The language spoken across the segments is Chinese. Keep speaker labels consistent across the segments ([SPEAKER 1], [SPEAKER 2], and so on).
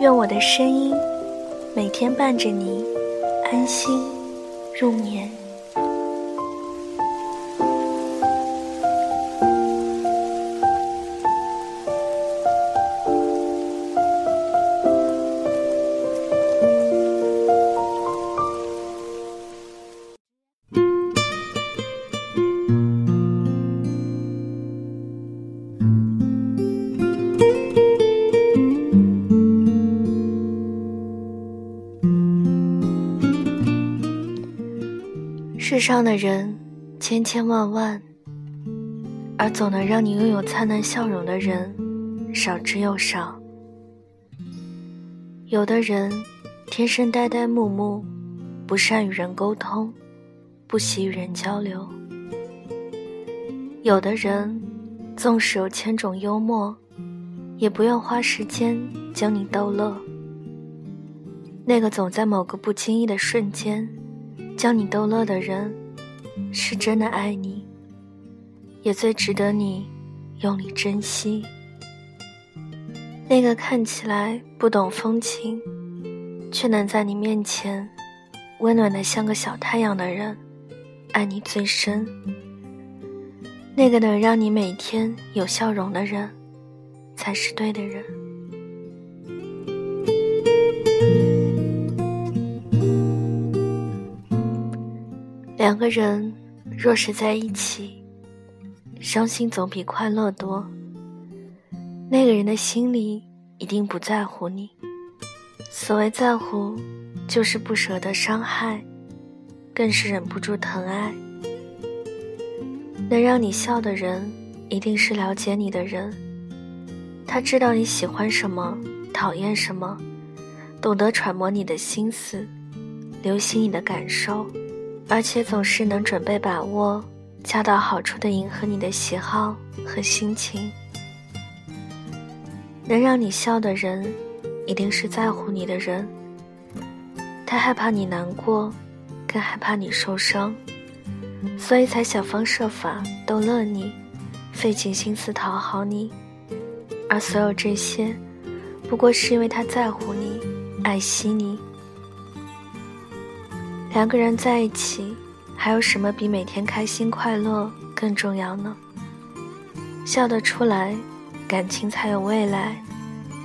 [SPEAKER 1] 愿我的声音每天伴着你安心入眠。世上的人千千万万，而总能让你拥有灿烂笑容的人少之又少。有的人天生呆呆木木，不善与人沟通，不喜与人交流；有的人纵使有千种幽默，也不愿花时间将你逗乐。那个总在某个不经意的瞬间。将你逗乐的人，是真的爱你，也最值得你用力珍惜。那个看起来不懂风情，却能在你面前温暖的像个小太阳的人，爱你最深。那个能让你每天有笑容的人，才是对的人。两个人若是在一起，伤心总比快乐多。那个人的心里一定不在乎你。所谓在乎，就是不舍得伤害，更是忍不住疼爱。能让你笑的人，一定是了解你的人。他知道你喜欢什么，讨厌什么，懂得揣摩你的心思，留心你的感受。而且总是能准备把握，恰到好处的迎合你的喜好和心情。能让你笑的人，一定是在乎你的人。他害怕你难过，更害怕你受伤，所以才想方设法逗乐你，费尽心思讨好你。而所有这些，不过是因为他在乎你，爱惜你。两个人在一起，还有什么比每天开心快乐更重要呢？笑得出来，感情才有未来，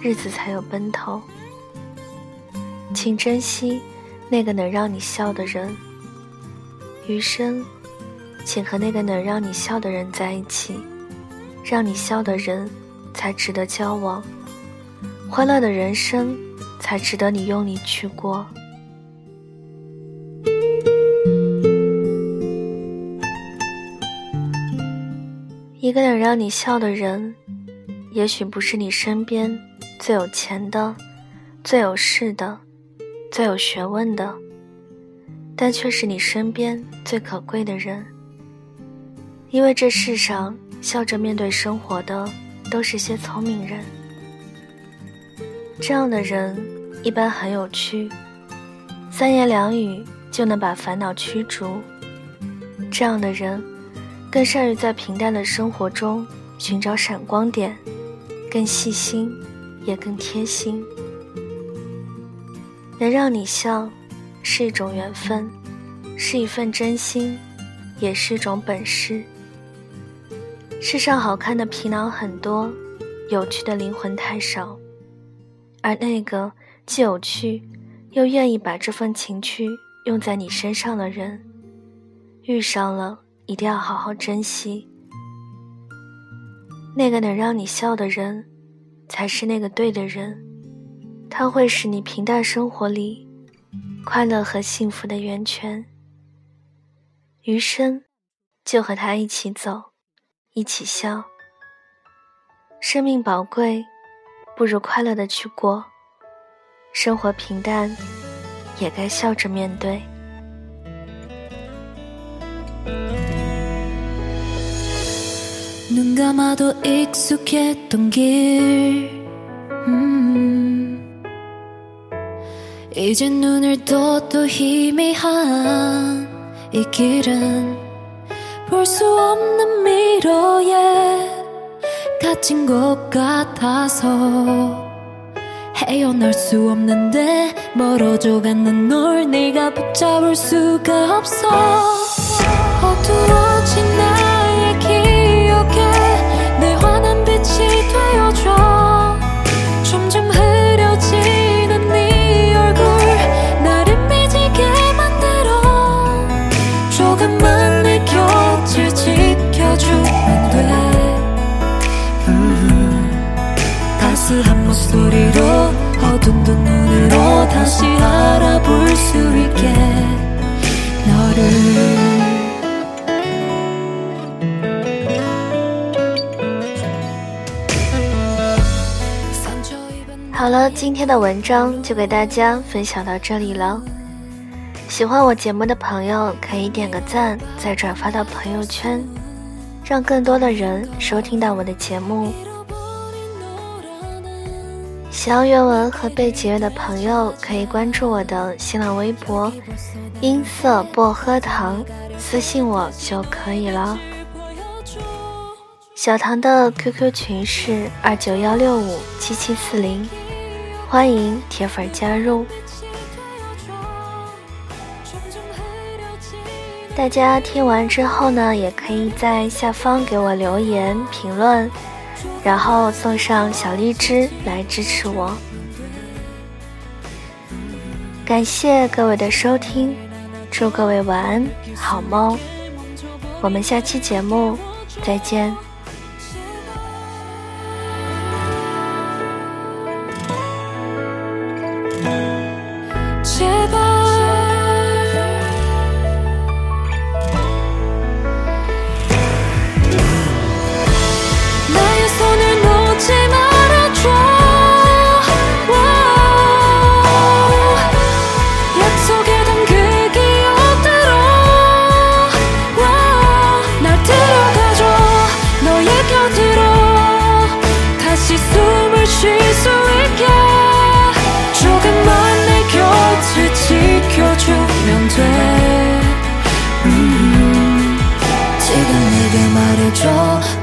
[SPEAKER 1] 日子才有奔头。请珍惜那个能让你笑的人，余生，请和那个能让你笑的人在一起，让你笑的人才值得交往，欢乐的人生才值得你用力去过。一个能让你笑的人，也许不是你身边最有钱的、最有势的、最有学问的，但却是你身边最可贵的人。因为这世上笑着面对生活的，都是些聪明人。这样的人一般很有趣，三言两语就能把烦恼驱逐。这样的人。更善于在平淡的生活中寻找闪光点，更细心，也更贴心。能让你笑，是一种缘分，是一份真心，也是一种本事。世上好看的皮囊很多，有趣的灵魂太少，而那个既有趣，又愿意把这份情趣用在你身上的人，遇上了。一定要好好珍惜，那个能让你笑的人，才是那个对的人。他会使你平淡生活里快乐和幸福的源泉。余生，就和他一起走，一起笑。生命宝贵，不如快乐的去过。生活平淡，也该笑着面对。
[SPEAKER 2] 이제눈을 떠도 희미한 이 길은 볼 수 없는 미로에 갇힌 것 같아서 헤어날 수 없는데 멀어져 가는 널 네가 붙잡을 수가 없어. 어두워진 기억에 내 환한 빛이 되어줘
[SPEAKER 1] 今天的文章就给大家分享到这里了。喜欢我节目的朋友可以点个赞，再转发到朋友圈，让更多的人收听到我的节目。想要原文和背景乐的朋友可以关注我的新浪微博“音色薄荷糖”，私信我就可以了。小唐的 QQ 群是二九幺六五七七四零。欢迎铁粉加入，大家听完之后呢，也可以在下方给我留言评论，然后送上小荔枝来支持我。感谢各位的收听，祝各位晚安，好梦。我们下期节目再见。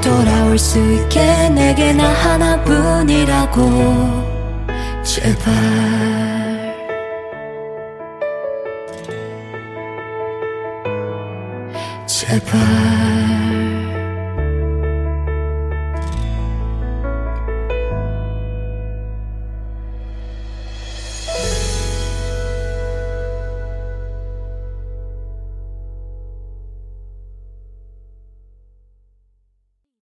[SPEAKER 1] 돌아올 수 있게 내게 나 하나뿐이라고. 제발. 제발